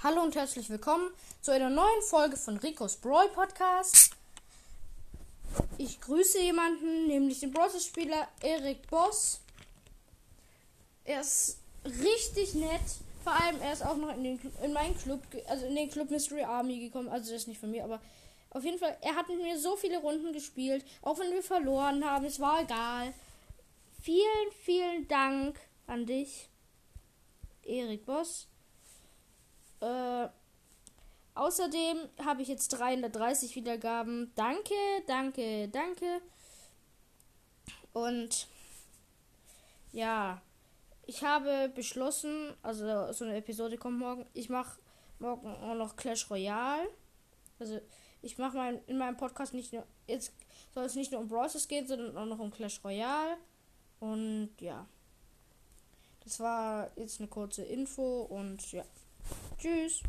Hallo und herzlich willkommen zu einer neuen Folge von Ricos Brawl Podcast. Ich grüße jemanden, nämlich den Browser-Spieler Erik Boss. Er ist richtig nett. Vor allem, er ist auch noch in, den, in meinen Club, also in den Club Mystery Army gekommen. Also, das ist nicht von mir, aber auf jeden Fall, er hat mit mir so viele Runden gespielt. Auch wenn wir verloren haben, es war egal. Vielen, vielen Dank an dich, Erik Boss. Äh, außerdem habe ich jetzt 330 Wiedergaben. Danke, danke, danke. Und ja, ich habe beschlossen, also so eine Episode kommt morgen. Ich mache morgen auch noch Clash Royale. Also ich mache mein, in meinem Podcast nicht nur, jetzt soll es nicht nur um Brawlers gehen, sondern auch noch um Clash Royale. Und ja. Das war jetzt eine kurze Info und ja. Tschüss.